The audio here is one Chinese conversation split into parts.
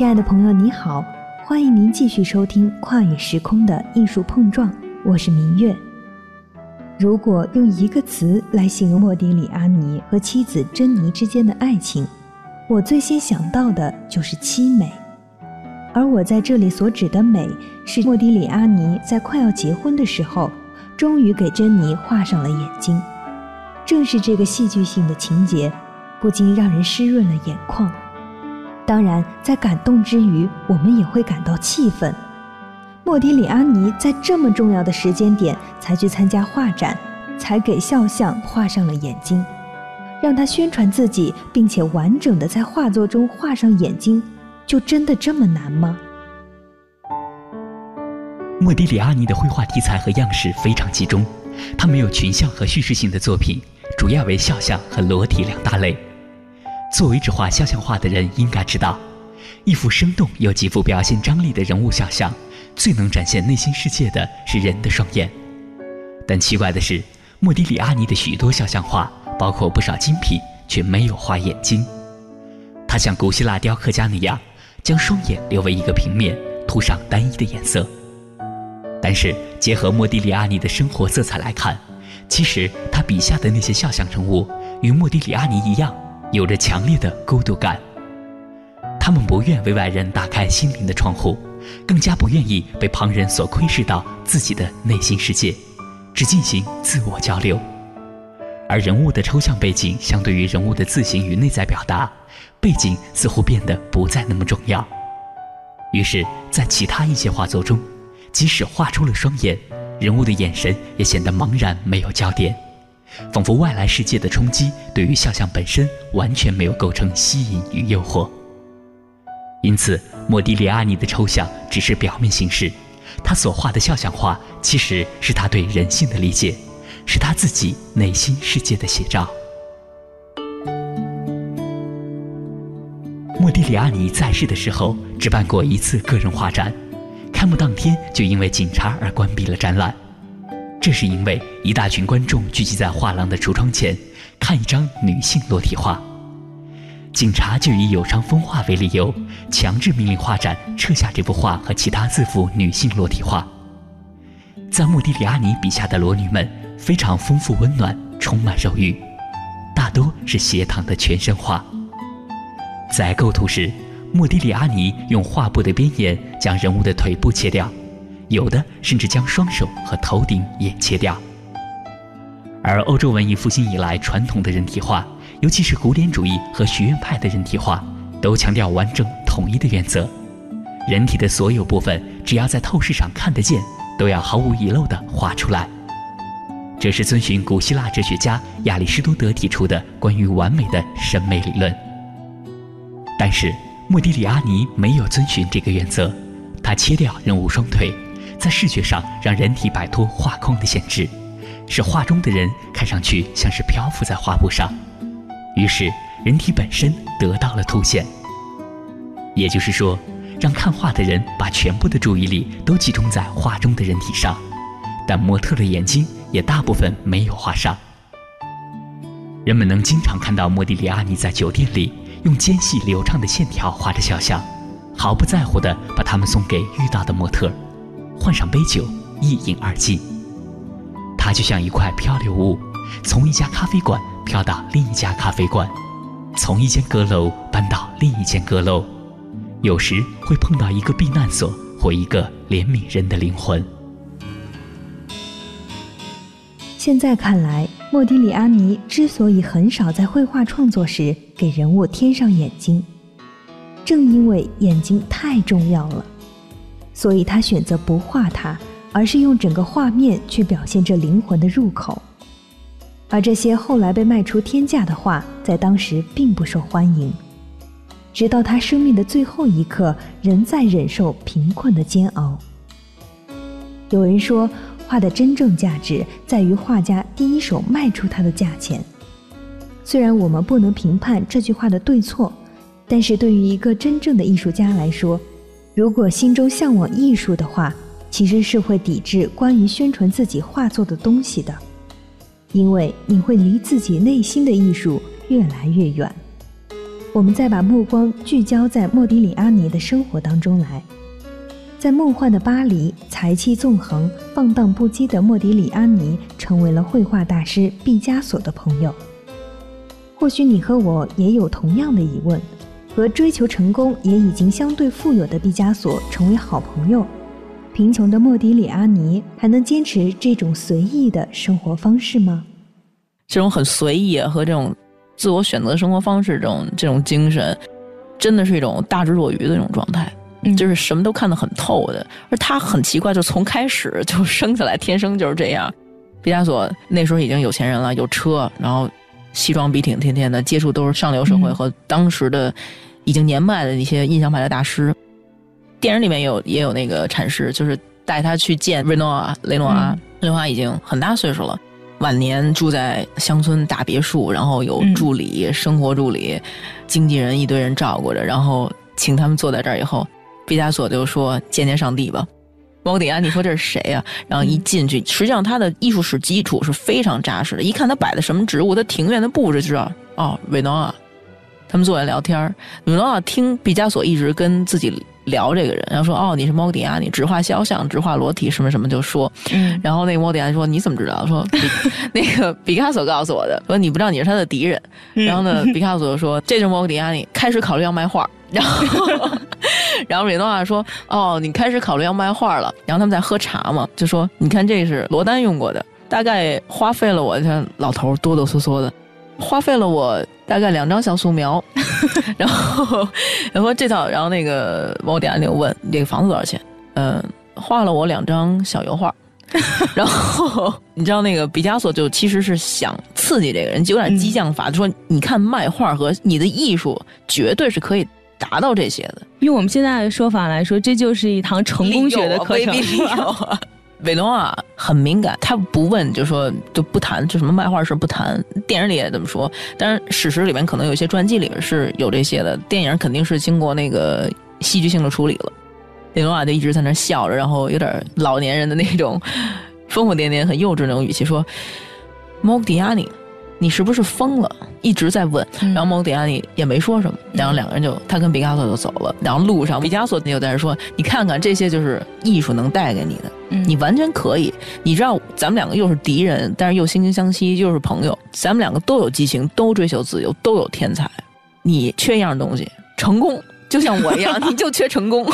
亲爱的朋友，你好，欢迎您继续收听《跨越时空的艺术碰撞》，我是明月。如果用一个词来形容莫迪里阿尼和妻子珍妮之间的爱情，我最先想到的就是凄美。而我在这里所指的美，是莫迪里阿尼在快要结婚的时候，终于给珍妮画上了眼睛。正是这个戏剧性的情节，不禁让人湿润了眼眶。当然，在感动之余，我们也会感到气愤。莫迪里阿尼在这么重要的时间点才去参加画展，才给肖像画上了眼睛，让他宣传自己，并且完整的在画作中画上眼睛，就真的这么难吗？莫迪里阿尼的绘画题材和样式非常集中，他没有群像和叙事性的作品，主要为肖像和裸体两大类。作为只画肖像画的人，应该知道，一幅生动又极富表现张力的人物肖像，最能展现内心世界的是人的双眼。但奇怪的是，莫迪里阿尼的许多肖像画，包括不少精品，却没有画眼睛。他像古希腊雕刻家那样，将双眼留为一个平面，涂上单一的颜色。但是，结合莫迪里阿尼的生活色彩来看，其实他笔下的那些肖像人物，与莫迪里阿尼一样。有着强烈的孤独感，他们不愿为外人打开心灵的窗户，更加不愿意被旁人所窥视到自己的内心世界，只进行自我交流。而人物的抽象背景相对于人物的自行与内在表达，背景似乎变得不再那么重要。于是，在其他一些画作中，即使画出了双眼，人物的眼神也显得茫然，没有焦点。仿佛外来世界的冲击对于肖像本身完全没有构成吸引与诱惑，因此莫迪里阿尼的抽象只是表面形式，他所画的肖像画其实是他对人性的理解，是他自己内心世界的写照。莫迪里阿尼在世的时候只办过一次个人画展，开幕当天就因为警察而关闭了展览。这是因为一大群观众聚集在画廊的橱窗前，看一张女性裸体画。警察就以有伤风化为理由，强制命令画展撤下这幅画和其他四幅女性裸体画。在莫迪里阿尼笔下的裸女们非常丰富温暖，充满肉欲，大多是斜躺的全身画。在构图时，莫迪里阿尼用画布的边沿将人物的腿部切掉。有的甚至将双手和头顶也切掉。而欧洲文艺复兴以来传统的人体画，尤其是古典主义和学院派的人体画，都强调完整统一的原则：人体的所有部分，只要在透视上看得见，都要毫无遗漏地画出来。这是遵循古希腊哲学家亚里士多德提出的关于完美的审美理论。但是莫迪里阿尼没有遵循这个原则，他切掉人物双腿。在视觉上让人体摆脱画框的限制，使画中的人看上去像是漂浮在画布上，于是人体本身得到了凸显。也就是说，让看画的人把全部的注意力都集中在画中的人体上，但模特的眼睛也大部分没有画上。人们能经常看到莫迪里阿尼在酒店里用尖细流畅的线条画着肖像，毫不在乎地把它们送给遇到的模特。换上杯酒，一饮而尽。它就像一块漂流物，从一家咖啡馆飘到另一家咖啡馆，从一间阁楼搬到另一间阁楼，有时会碰到一个避难所或一个怜悯人的灵魂。现在看来，莫迪里阿尼之所以很少在绘画创作时给人物添上眼睛，正因为眼睛太重要了。所以他选择不画它，而是用整个画面去表现这灵魂的入口。而这些后来被卖出天价的画，在当时并不受欢迎。直到他生命的最后一刻，仍在忍受贫困的煎熬。有人说，画的真正价值在于画家第一手卖出它的价钱。虽然我们不能评判这句话的对错，但是对于一个真正的艺术家来说，如果心中向往艺术的话，其实是会抵制关于宣传自己画作的东西的，因为你会离自己内心的艺术越来越远。我们再把目光聚焦在莫迪里阿尼的生活当中来。在梦幻的巴黎，才气纵横、放荡不羁的莫迪里阿尼成为了绘画大师毕加索的朋友。或许你和我也有同样的疑问：和追求成功也已经相对富有的毕加索成为好朋友，贫穷的莫迪里阿尼还能坚持这种随意的生活方式吗？这种很随意和这种自我选择生活方式，这种这种精神，真的是一种大智若愚的这种状态。就是什么都看得很透的，而他很奇怪，就从开始就生下来天生就是这样。毕加索那时候已经有钱人了，有车，然后西装笔挺，天天的接触都是上流社会和当时的已经年迈的一些印象派的大师。电影里面有也有那个阐释，就是带他去见瑞诺阿雷诺阿，雷诺阿已经很大岁数了，晚年住在乡村大别墅，然后有助理、生活助理、经纪人一堆人照顾着，然后请他们坐在这儿以后。毕加索就说：“见见上帝吧。”莫迪安，你说这是谁呀？然后一进去，实际上他的艺术史基础是非常扎实的。一看他摆的什么植物，他庭院的布置就知道哦，维诺啊。他们坐下聊天维诺啊听毕加索一直跟自己聊这个人，然后说：“哦，你是莫迪安，你只画肖像，只画裸体，什么什么就说。”然后那个莫迪安说：“你怎么知道？”说：“那个毕加索告诉我的。”说：“你不知道你是他的敌人。”然后呢，毕加索说：“这就是莫迪安，你开始考虑要卖画。” 然后，然后米诺瓦说：“哦，你开始考虑要卖画了。”然后他们在喝茶嘛，就说：“你看，这是罗丹用过的，大概花费了我，你看老头哆哆嗦嗦的，花费了我大概两张小素描。”然后，然后这套，然后那个毛迪安就问：“这个房子多少钱？”嗯，画了我两张小油画。然后你知道那个毕加索就其实是想刺激这个人，就有点激将法，就说：“你看卖画和你的艺术绝对是可以。”达到这些的，用我们现在的说法来说，这就是一堂成功学的课程。韦诺啊，很敏感，他不问就说就不谈，就什么漫画事不谈。电影里也这么说，但是史实里面可能有些传记里面是有这些的。电影肯定是经过那个戏剧性的处理了。北诺啊就一直在那笑着，然后有点老年人的那种疯疯癫癫、很幼稚那种语气说：“莫迪亚尼。”你是不是疯了？一直在问，然后蒙迪亚尼也没说什么，然后两个人就他跟毕加索就走了。然后路上，毕加索又在那说：“你看看这些就是艺术能带给你的，你完全可以。你知道咱们两个又是敌人，但是又惺惺相惜，又是朋友。咱们两个都有激情，都追求自由，都有天才。你缺一样东西，成功，就像我一样，你就缺成功。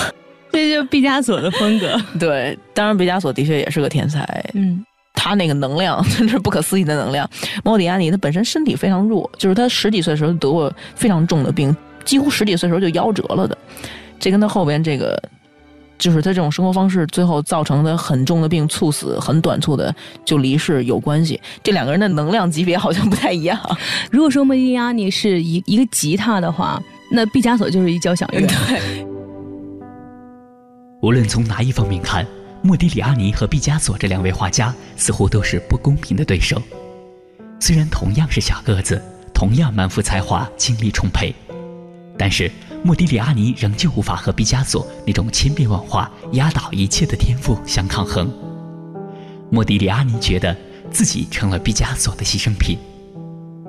这就是毕加索的风格。对，当然毕加索的确也是个天才。嗯。他那个能量 真是不可思议的能量。莫迪亚尼他本身身体非常弱，就是他十几岁的时候得过非常重的病，几乎十几岁的时候就夭折了的。这跟他后边这个，就是他这种生活方式最后造成的很重的病猝死，很短促的就离世有关系。这两个人的能量级别好像不太一样。如果说莫迪亚尼是一一个吉他的话，那毕加索就是一交响乐。对。无论从哪一方面看。莫迪里阿尼和毕加索这两位画家似乎都是不公平的对手。虽然同样是小个子，同样满腹才华、精力充沛，但是莫迪里阿尼仍旧无法和毕加索那种千变万化、压倒一切的天赋相抗衡。莫迪里阿尼觉得自己成了毕加索的牺牲品，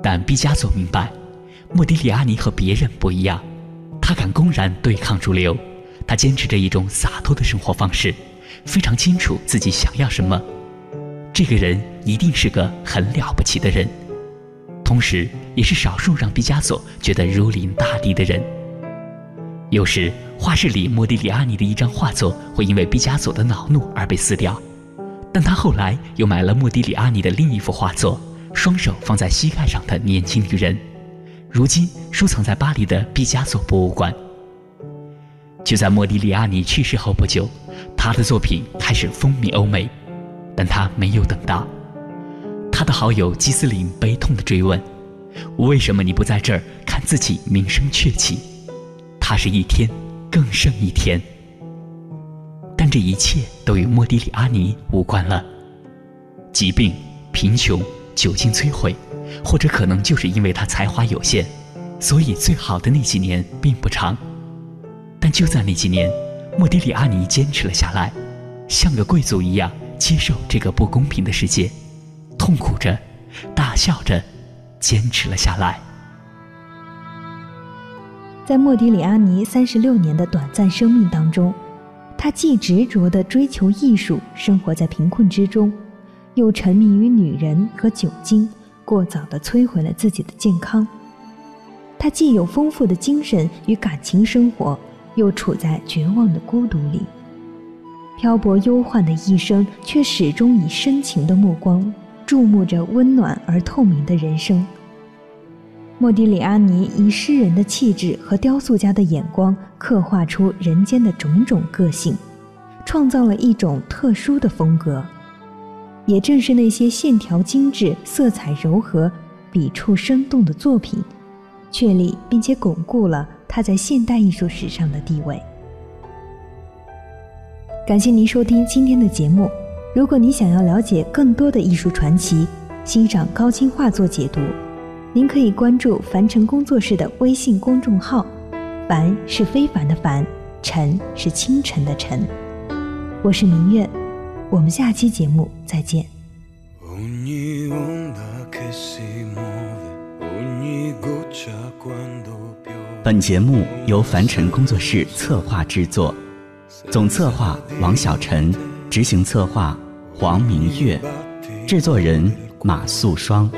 但毕加索明白，莫迪里阿尼和别人不一样，他敢公然对抗主流，他坚持着一种洒脱的生活方式。非常清楚自己想要什么，这个人一定是个很了不起的人，同时也是少数让毕加索觉得如临大敌的人。有时画室里莫迪里阿尼的一张画作会因为毕加索的恼怒而被撕掉，但他后来又买了莫迪里阿尼的另一幅画作《双手放在膝盖上的年轻女人》，如今收藏在巴黎的毕加索博物馆。就在莫迪里阿尼去世后不久。他的作品开始风靡欧美，但他没有等到。他的好友基斯林悲痛地追问：“为什么你不在这儿看自己名声鹊起？”他是一天更胜一天，但这一切都与莫迪里阿尼无关了。疾病、贫穷、酒精摧毁，或者可能就是因为他才华有限，所以最好的那几年并不长。但就在那几年。莫迪里阿尼坚持了下来，像个贵族一样接受这个不公平的世界，痛苦着，大笑着，坚持了下来。在莫迪里阿尼三十六年的短暂生命当中，他既执着地追求艺术，生活在贫困之中，又沉迷于女人和酒精，过早地摧毁了自己的健康。他既有丰富的精神与感情生活，又处在绝望的孤独里，漂泊忧患的一生，却始终以深情的目光注目着温暖而透明的人生。莫迪里阿尼以诗人的气质和雕塑家的眼光，刻画出人间的种种个性，创造了一种特殊的风格。也正是那些线条精致、色彩柔和、笔触生动的作品，确立并且巩固了他在现代艺术史上的地位。感谢您收听今天的节目。如果你想要了解更多的艺术传奇，欣赏高清画作解读。您可以关注凡尘工作室的微信公众号，凡是非凡的凡，尘是清晨的晨。我是明月，我们下期节目再见。本节目由凡尘工作室策划制作，总策划王小晨，执行策划黄明月，制作人马素双。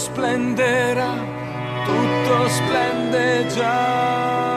splenderà, tutto splende già.